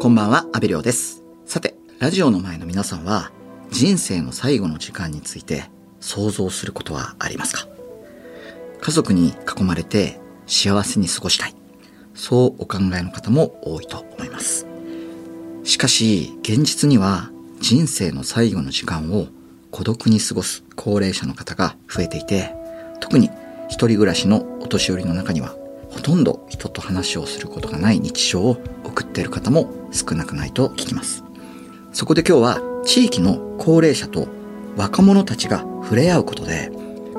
こんばんは、阿部亮です。さて、ラジオの前の皆さんは、人生の最後の時間について想像することはありますか？家族に囲まれて幸せに過ごしたい。そうお考えの方も多いと思います。しかし、現実には人生の最後の時間を孤独に過ごす高齢者の方が増えていて、特に一人暮らしのお年寄りの中には、ほとんど人と話をすることがない日常を送っている方も少なくないと聞きます。そこで今日は地域の高齢者と若者たちが触れ合うことで、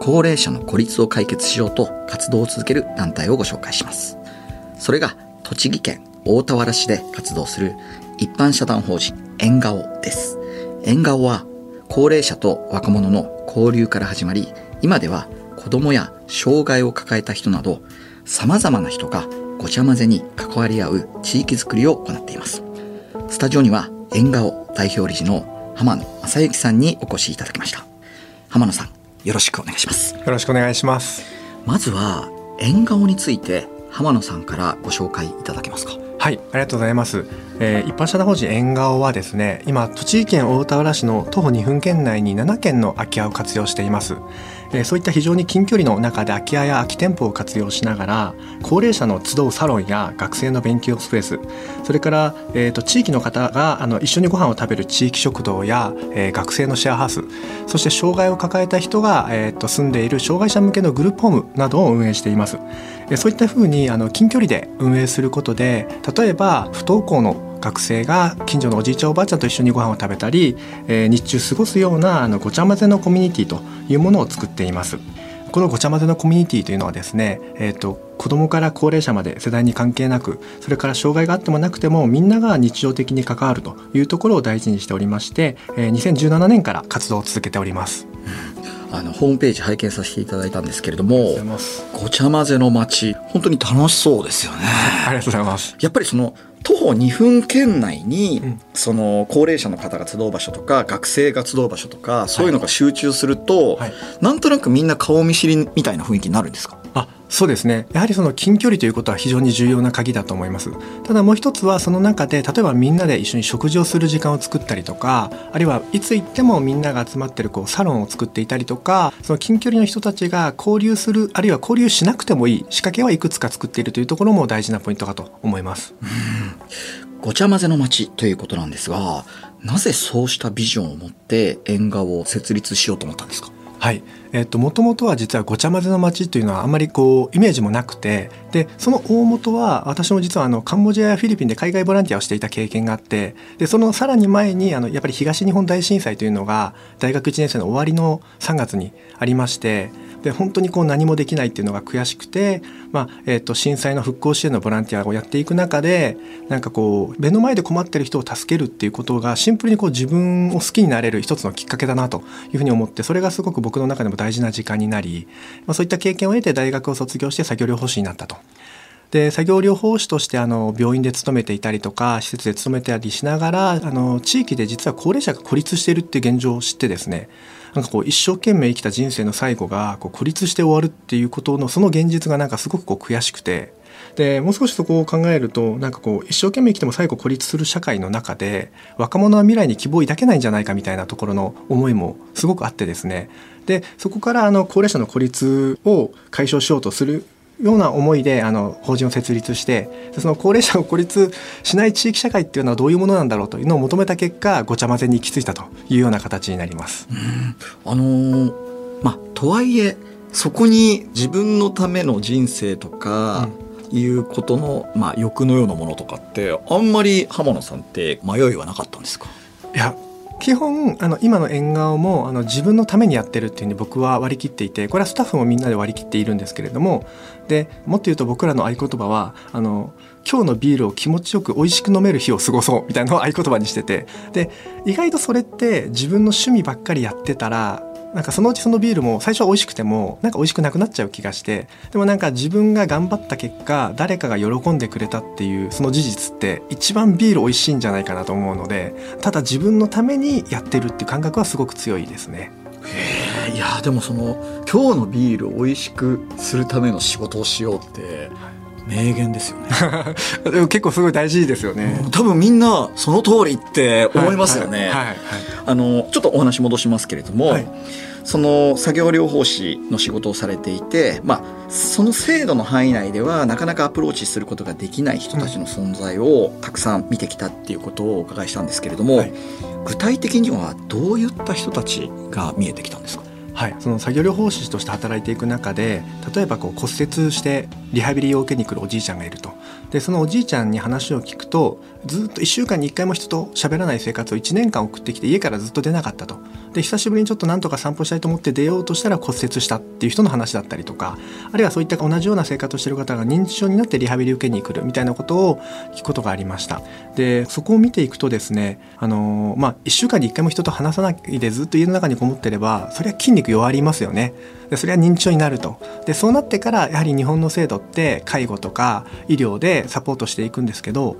高齢者の孤立を解決しようと活動を続ける団体をご紹介します。それが栃木県大田原市で活動する一般社団法人縁顔です。縁顔は高齢者と若者の交流から始まり、今では子供や障害を抱えた人など様々な人がごちゃ混ぜに関わり合う地域づくりを行っています。スタジオには縁顔代表理事の浜野正幸さんにお越しいただきました。浜野さん、よろしくお願いします。よろしくお願いします。まずは縁顔について浜野さんからご紹介いただけますか。はい、ありがとうございます。えー一般社団法人縁側はですね、今栃木県大田原市の徒歩2分圏内に7軒の空き家を活用しています。えそういった非常に近距離の中で空き家や空き店舗を活用しながら高齢者の集うサロンや学生の勉強スペースそれから、えー、と地域の方があの一緒にご飯を食べる地域食堂や、えー学生のシェアハウスそして障害を抱えた人が、えー、と住んでいる障害者向けのグループホームなどを運営しています。えそういったふうにあの近距離で運営することで例えば不登校の学生が近所のおじいちゃんおばあちゃんと一緒にご飯を食べたり、えー日中過ごすようなあのごちゃ混ぜのコミュニティというものを作っています。このごちゃ混ぜのコミュニティというのはですね、えー、と子供から高齢者まで世代に関係なくそれから障害があってもなくてもみんなが日常的に関わるというところを大事にしておりまして、えー2017年から活動を続けております。あのホームページ拝見させていただいたんですけれども。ごちゃ混ぜの街、本当に楽しそうですよね。ありがとうございます。やっぱりその徒歩2分圏内に、うんその高齢者の方が集う場所とか学生が集う場所とかそういうのが集中すると、はいなんとなくみんな顔見知りみたいな雰囲気になるんですか？あそうですね。やはりその近距離ということは非常に重要な鍵だと思います。ただもう一つはその中で例えばみんなで一緒に食事をする時間を作ったりとかあるいはいつ行ってもみんなが集まってるこうサロンを作っていたりとかその近距離の人たちが交流するあるいは交流しなくてもいい仕掛けはいくつか作っているというところも大事なポイントかと思います。ごちゃ混ぜの街ということなんですがなぜそうしたビジョンを持って縁側を設立しようと思ったんですか？はい、えっともともとは実はごちゃ混ぜの街というのはあんまりこうイメージもなくてでその大元は私も実はあのカンボジアやフィリピンで海外ボランティアをしていた経験があってでそのさらに前にあのやっぱり東日本大震災というのが大学1年生の終わりの3月にありましてで本当にこう何もできないっていうのが悔しくて、まあえっと震災の復興支援のボランティアをやっていく中でなんかこう目の前で困ってる人を助けるっていうことがシンプルにこう自分を好きになれる一つのきっかけだなというふうに思ってそれがすごく僕の中でも大事な時間になり、まあ、そういった経験を得て大学を卒業して作業療法士になったと。で作業療法士としてあの病院で勤めていたりとか施設で勤めてたりしながらあの地域で実は高齢者が孤立しているっていう現状を知ってですねなんかこう一生懸命生きた人生の最後がこう孤立して終わるっていうことのその現実がなんかすごくこう悔しくてでもう少しそこを考えるとなんかこう一生懸命生きても最後孤立する社会の中で若者は未来に希望を抱けないんじゃないかみたいなところの思いもすごくあってですね。でそこからあの高齢者の孤立を解消しようとするような思いであの法人を設立してでその高齢者を孤立しない地域社会っていうのはどういうものなんだろうというのを求めた結果ごちゃ混ぜに行き着いたというような形になります。あのーまあとはいえそこに自分のための人生とか、いうことの、まあ、欲のようなものとかってあんまり浜野さんって迷いはなかったんですか？いや基本あの今の縁側もあの自分のためにやってるっていうふうに僕は割り切っていてこれはスタッフもみんなで割り切っているんですけれどもでもっと言うと僕らの合言葉はあの今日のビールを気持ちよく美味しく飲める日を過ごそうみたいなのを合言葉にしててで意外とそれって自分の趣味ばっかりやってたらなんかそのうちそのビールも最初は美味しくてもなんか美味しくなくなっちゃう気がしてでもなんか自分が頑張った結果誰かが喜んでくれたっていうその事実って一番ビール美味しいんじゃないかなと思うのでただ自分のためにやってるっていう感覚はすごく強いですね。いやでもその今日のビールを美味しくするための仕事をしようって名言ですよね。で も結構すごい大事ですよね。多分みんなその通りって思いますよね、はいはいはい。あのちょっとお話戻しますけれども、はいその作業療法士の仕事をされていて、まあ、その制度の範囲内ではなかなかアプローチすることができない人たちの存在をたくさん見てきたっていうことをお伺いしたんですけれども、はい。具体的にはどういった人たちが見えてきたんですか？はい、その作業療法士として働いていく中で例えばこう骨折してリハビリを受けに来るおじいちゃんがいると。でそのおじいちゃんに話を聞くとずっと1週間に1回も人と喋らない生活を1年間送ってきて家からずっと出なかったと。で久しぶりにちょっとなんとか散歩したいと思って出ようとしたら骨折したっていう人の話だったりとかあるいはそういった同じような生活をしてる方が認知症になってリハビリ受けに来るみたいなことを聞くことがありました。でそこを見ていくとですねあのまあ1週間に1回も人と話さないでずっと家の中にこもってればそれは筋肉弱りますよね。でそれは認知症になると。でそうなってからやはり日本の制度って介護とか医療でサポートしていくんですけど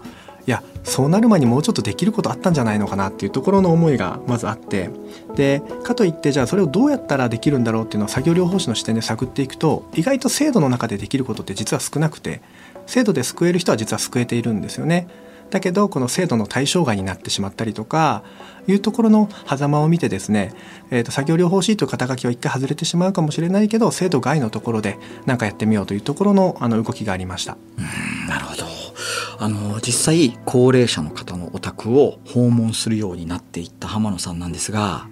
いやそうなる前にもうちょっとできることあったんじゃないのかなっていうところの思いがまずあってでかといってじゃあそれをどうやったらできるんだろうっていうのを作業療法士の視点で探っていくと意外と制度の中でできることって実は少なくて制度で救える人は実は救えているんですよね。だけどこの制度の対象外になってしまったりとかいうところの狭間を見てですね、えー、と作業療法士という肩書きは一回外れてしまうかもしれないけど制度外のところで何かやってみようというところのあの動きがありました。なるほどあの実際高齢者の方のお宅を訪問するようになっていった浜野さんなんですが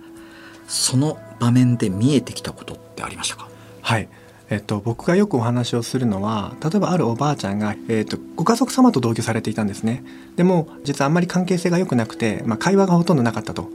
その場面で見えてきたことってありましたか？はい。えっと、僕がよくお話をするのは例えばあるおばあちゃんが、えっと、ご家族様と同居されていたんですね。でも実はあんまり関係性が良くなくて、まあ、会話がほとんどなかったと。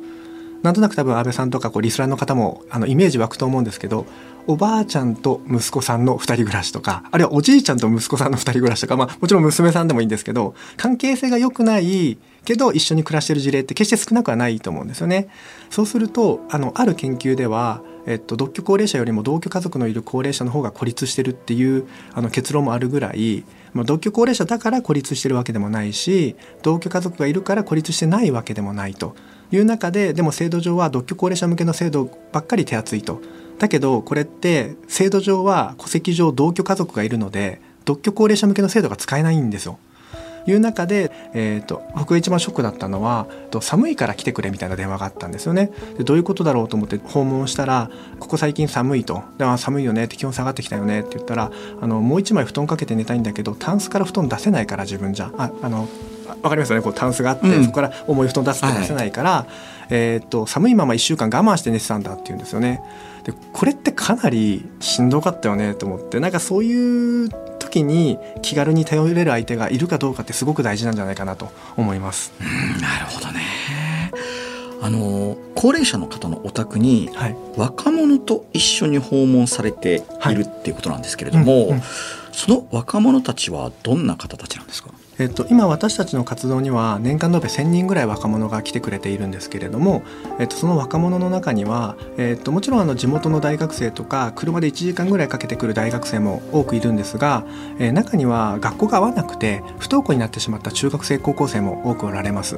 なんとなく多分安倍さんとかこうリスラーの方もあのイメージ湧くと思うんですけどおばあちゃんと息子さんの2人暮らしとかあるいはおじいちゃんと息子さんの2人暮らしとか、まあ、もちろん娘さんでもいいんですけど関係性が良くないけど一緒に暮らしてる事例って決して少なくはないと思うんですよね。そうするとあのある研究ではえっと、独居高齢者よりも同居家族のいる高齢者の方が孤立してるっていうあの結論もあるぐらい、まあ、同居高齢者だから孤立してるわけでもないし同居家族がいるから孤立してないわけでもないという中ででも制度上は独居高齢者向けの制度ばっかり手厚いと。だけどこれって制度上は戸籍上同居家族がいるので独居高齢者向けの制度が使えないんですよ。いう中で、えーと、僕が一番ショックだったのは寒いから来てくれみたいな電話があったんですよね。でどういうことだろうと思って訪問したら「ここ最近寒いと」で「寒いよね」って気温下がってきたよね。って言ったらあの「もう一枚布団かけて寝たいんだけどタンスから布団出せないから自分じゃ」ああのわかりますよね？こうタンスがあって、うん、そこから重い布団出すって出せないから、はい、えーと、寒いまま1週間我慢して寝てたんだって言うんですよね。でこれってかなりしんどかったよねと思ってなんかそういう時に気軽に頼れる相手がいるかどうかってすごく大事なんじゃないかなと思います。うんなるほどね。あの高齢者の方のお宅に、若者と一緒に訪問されているっていうことなんですけれども、はいうんうん、その若者たちはどんな方たちなんですか？えっと、今私たちの活動には年間延べ1,000人ぐらい若者が来てくれているんですけれども、えっと、その若者の中には、えっと、もちろんあの地元の大学生とか車で1時間ぐらいかけてくる大学生も多くいるんですが、えー、中には学校が合わなくて不登校になってしまった中学生高校生も多くおられます。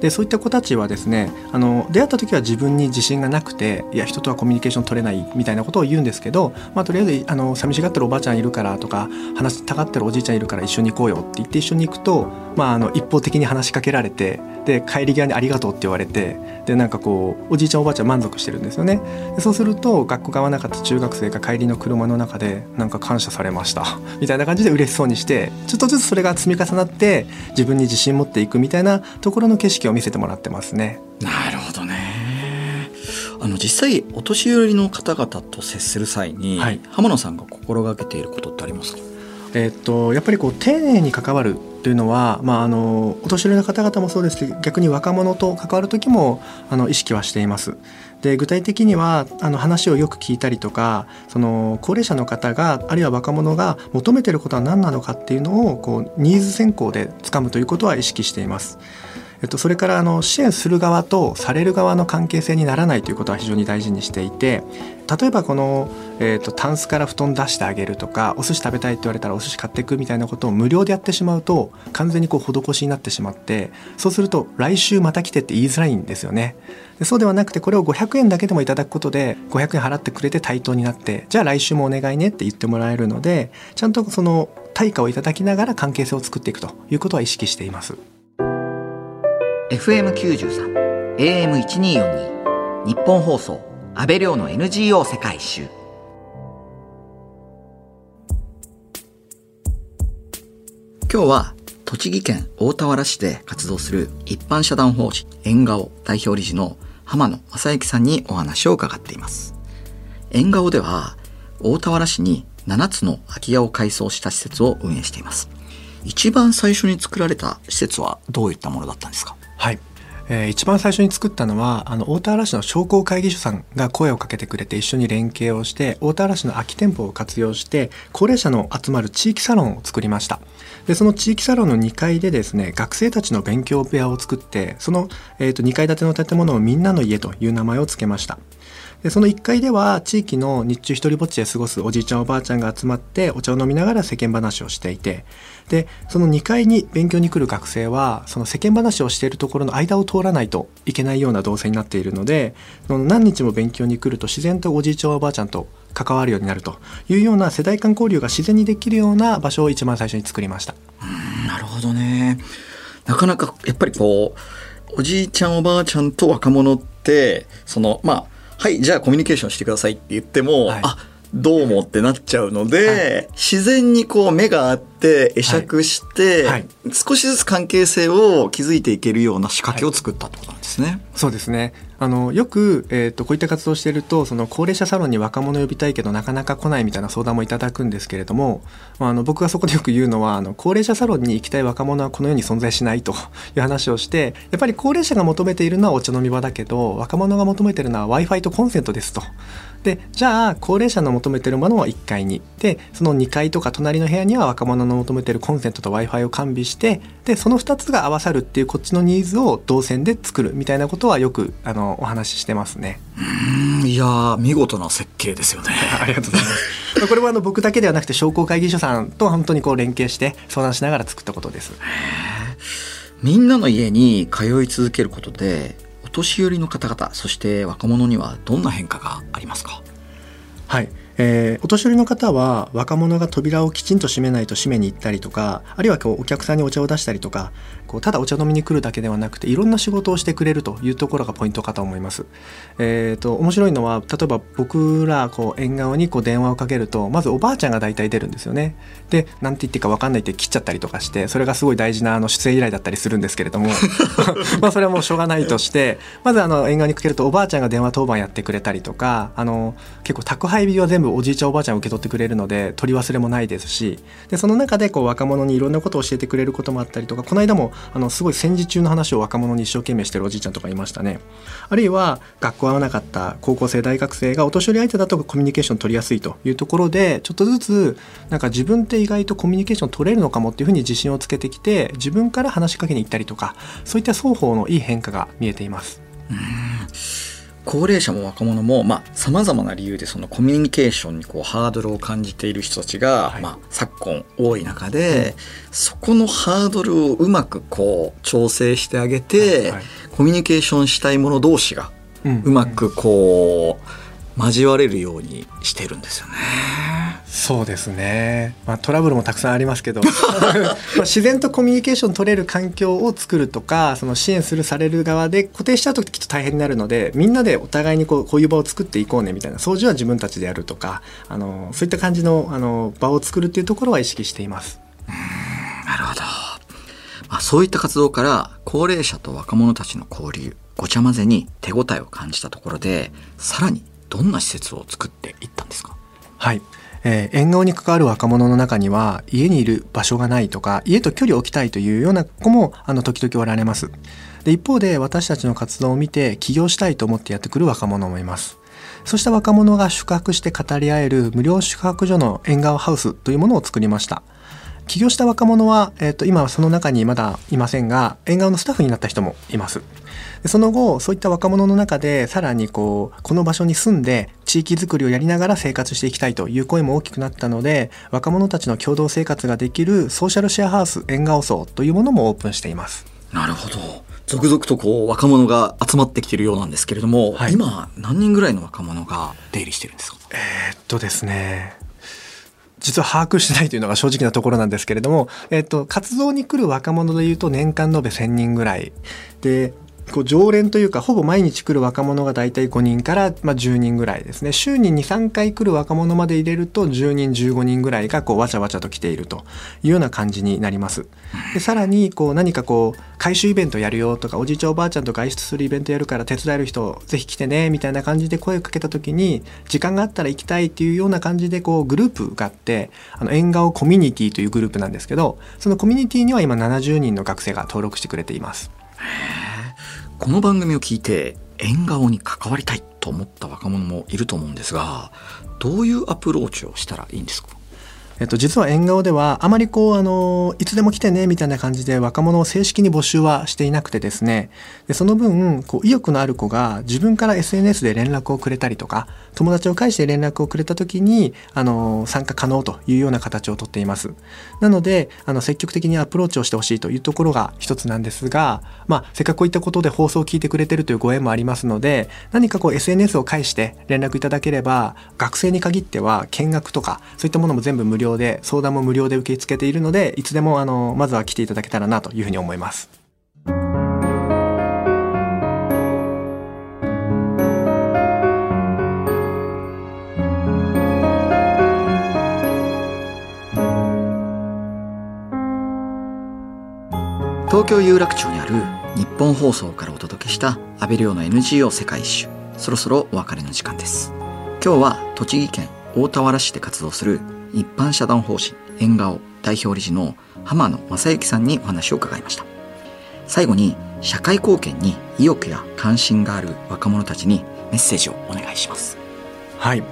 でそういった子たちはですねあの出会った時は自分に自信がなくていや人とはコミュニケーション取れないみたいなことを言うんですけど、まあ、とりあえずあの寂しがってるおばあちゃんいるからとか話したがってるおじいちゃんいるから一緒に行こうよって言って一緒に行くくと、まあ、あの一方的に話しかけられてで帰り際に「ありがとう」って言われてでなんかこうおじいちゃんおばあちゃん満足してるんですよね。でそうすると学校が合わなかった中学生が帰りの車の中でなんか感謝されました。みたいな感じで嬉しそうにしてちょっとずつそれが積み重なって自分に自信持っていくみたいなところの景色を見せてもらってますね。なるほどね。あの実際お年寄りの方々と接する際に、はい、浜野さんが心がけていることってありますか？えっとやっぱりこう丁寧に関わるというのは、まあ、あのお年寄りの方々もそうですし逆に若者と関わる時もあの意識はしています。で具体的にはあの話をよく聞いたりとかその高齢者の方があるいは若者が求めていることは何なのかっていうのをこうニーズ選考でつかむということは意識しています。っと、それからあの支援する側とされる側の関係性にならないということは非常に大事にしていて例えばこの、えーと、タンスから布団出してあげるとかお寿司食べたいって言われたらお寿司買っていくみたいなことを無料でやってしまうと完全にこう施しになってしまってそうすると来週また来てって言いづらいんですよね。そうではなくてこれを500円だけでもいただくことで500円払ってくれて対等になってじゃあ来週もお願いねって言ってもらえるのでちゃんとその対価をいただきながら関係性を作っていくということは意識しています。FM93 AM1242 日本放送安倍亮の NGO 世界一周。今日は栃木県大田原市で活動する一般社団法人縁顔代表理事の浜野正幸さんにお話を伺っています。縁顔では大田原市に7つの空き家を改装した施設を運営しています。一番最初に作られた施設はどういったものだったんですか？はい。えー、一番最初に作ったのはあの大田原市の商工会議所さんが声をかけてくれて一緒に連携をして大田原市の空き店舗を活用して高齢者の集まる地域サロンを作りました。でその地域サロンの2階でですね学生たちの勉強部屋を作ってその、えーと、2階建ての建物をみんなの家という名前を付けました。でその1階では地域の日中一人ぼっちで過ごすおじいちゃんおばあちゃんが集まってお茶を飲みながら世間話をしていてでその2階に勉強に来る学生はその世間話をしているところの間を通らないといけないような動線になっているのでその何日も勉強に来ると自然とおじいちゃんおばあちゃんと関わるようになるというような世代間交流が自然にできるような場所を一番最初に作りました。うんなるほどねなかなかやっぱりこうおじいちゃんおばあちゃんと若者ってそのまあはいじゃあコミュニケーションしてくださいって言っても、はい、あどうもってなっちゃうので、はい、自然にこう目があって会釈して、はいはい、少しずつ関係性を築いていけるような仕掛けを作ったってことなんですね。そうですねあのよく、えーと、こういった活動をしているとその高齢者サロンに若者呼びたいけどなかなか来ないみたいな相談もいただくんですけれども、まあ、あの僕がそこでよく言うのはあの高齢者サロンに行きたい若者はこの世に存在しないという話をしてやっぱり高齢者が求めているのはお茶飲み場だけど若者が求めているのは w i f i とコンセントですと。でじゃあ高齢者の求めてるものを1階にでその2階とか隣の部屋には若者の求めてるコンセントと w i f i を完備してでその2つが合わさるっていうこっちのニーズを動線で作るみたいなことはよくあのお話ししてますね。うんいや見事な設計ですよね。ありがとうございます。これはあの僕だけではなくて商工会議所さんと本当にこう連携して相談しながら作ったことです。みんなの家に通い続けることで年寄りの方々そして若者にはどんな変化がありますか？はいえー、お年寄りの方は若者が扉をきちんと閉めないと閉めに行ったりとかあるいはこうお客さんにお茶を出したりとかこうただお茶飲みに来るだけではなくていろんな仕事をしてくれるというところがポイントかと思います。えーと、面白いのは例えば僕らこう縁側にこう電話をかけるとまずおばあちゃんが大体出るんですよね。で何て言っていいか分かんないって切っちゃったりとかしてそれがすごい大事なあの出演依頼だったりするんですけれども まあそれはもうしょうがないとしてまずあの縁側にかけるとおばあちゃんが電話当番やってくれたりとかあの結構宅配便は全部おじいちゃんおばあちゃん受け取ってくれるので取り忘れもないですしでその中でこう若者にいろんなことを教えてくれることもあったりとかこの間もあのすごい戦時中の話を若者に一生懸命してるおじいちゃんとかいましたねあるいは学校合わなかった高校生大学生がお年寄り相手だとコミュニケーション取りやすいというところでちょっとずつなんか自分って意外とコミュニケーション取れるのかもっていうふうに自信をつけてきて自分から話しかけに行ったりとかそういった双方のいい変化が見えています。うん高齢者も若者もさまざ、まな理由でそのコミュニケーションにこうハードルを感じている人たちが、はい、まあ、昨今多い中で、うん、そこのハードルをうまくこう調整してあげて、はいはい、コミュニケーションしたい者同士がうまくこう、交われるようにしてるんですよね。そうですね、まあ、トラブルもたくさんありますけど ま自然とコミュニケーション取れる環境を作るとかその支援するされる側で固定しちゃうときっと大変になるのでみんなでお互いにこうこういう場を作っていこうねみたいな掃除は自分たちでやるとかあのそういった感じのあの場を作るっていうところは意識しています。なるほど、まあ、そういった活動から高齢者と若者たちの交流ごちゃ混ぜに手応えを感じたところでさらにどんな施設を作っていったんですか？はい。えー、縁側に関わる若者の中には家にいる場所がないとか家と距離を置きたいというような子もあの時々おられます。で一方で私たちの活動を見て起業したいと思ってやってくる若者もいます。そうした若者が宿泊して語り合える無料宿泊所の縁側ハウスというものを作りました。起業した若者は、えー、と今はその中にまだいませんが縁側のスタッフになった人もいます。でその後そういった若者の中でさらにこうこの場所に住んで地域づくりをやりながら生活していきたいという声も大きくなったので若者たちの共同生活ができるソーシャルシェアハウス縁側層というものもオープンしています。なるほど。続々とこう若者が集まってきているようなんですけれども、はい、今何人ぐらいの若者が出入りしてるんですか？えー、っとですね実は把握してないというのが正直なところなんですけれども、えっと、活動に来る若者でいうと年間延べ1000人ぐらい。でこう常連というかほぼ毎日来る若者が大体5人から、まあ、10人ぐらいですね週に23回来る若者まで入れると10人15人ぐらいがこうわちゃわちゃと来ているというような感じになりますでさらにこう何かこう回収イベントやるよとかおじいちゃんおばあちゃんと外出するイベントやるから手伝える人ぜひ来てねみたいな感じで声をかけた時に時間があったら行きたいっていうような感じでこうグループがあってあの縁側コミュニティというグループなんですけどそのコミュニティには今70人の学生が登録してくれています。この番組を聞いて縁側に関わりたいと思った若者もいると思うんですがどういうアプローチをしたらいいんですか？えっと、実は縁側ではあまりこうあのいつでも来てねみたいな感じで若者を正式に募集はしていなくてですね。でその分こう意欲のある子が自分から SNS で連絡をくれたりとか友達を介して連絡をくれた時にあの参加可能というような形をとっています。なのであの積極的にアプローチをしてほしいというところが一つなんですが、まあ、せっかくこういったことで放送を聞いてくれてるというご縁もありますので何かこう SNS を介して連絡いただければ学生に限っては見学とかそういったものも全部無料で相談も無料で受け付けているのでいつでもあのまずは来ていただけたらなというふうに思います。東京有楽町にある日本放送からお届けした安倍亮の NGO 世界一周そろそろお別れの時間です今日は栃木県大田原市で活動する一般社団法人縁側代表理事の浜野正幸さんにお話を伺いました。最後に社会貢献に意欲や関心がある若者たちにメッセージをお願いします。はい。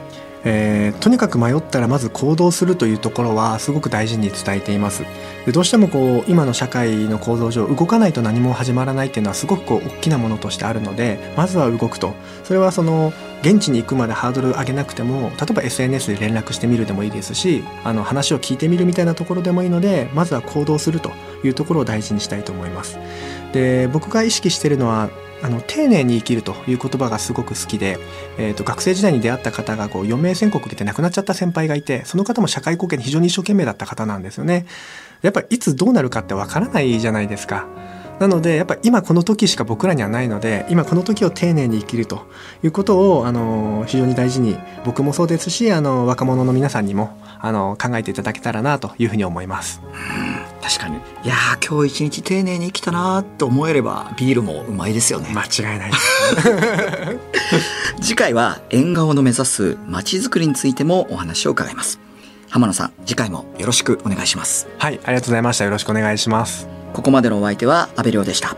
えー、とにかく迷ったらまず行動するというところはすごく大事に伝えています。でどうしてもこう今の社会の構造上動かないと何も始まらないっていうのはすごくこう大きなものとしてあるのでまずは動くと。それはその現地に行くまでハードル上げなくても例えば SNS で連絡してみるでもいいですしあの話を聞いてみるみたいなところでもいいのでまずは行動するというところを大事にしたいと思います。で僕が意識してるのはあの丁寧に生きるという言葉がすごく好きで、えーと、学生時代に出会った方がこう余命宣告出て亡くなっちゃった先輩がいてその方も社会貢献に非常に一生懸命だった方なんですよね。やっぱりいつどうなるかってわからないじゃないですか。なのでやっぱ今この時しか僕らにはないので今この時を丁寧に生きるということをあの非常に大事に僕もそうですしあの若者の皆さんにもあの考えていただけたらなというふうに思います。確かに。いや今日一日丁寧に生きたなと思えればビールもうまいですよね。間違いない 次回は縁側の目指す街づくりについてもお話を伺います。浜野さん次回もよろしくお願いします。はいありがとうございました。よろしくお願いします。ここまでのお相手は阿部亮でした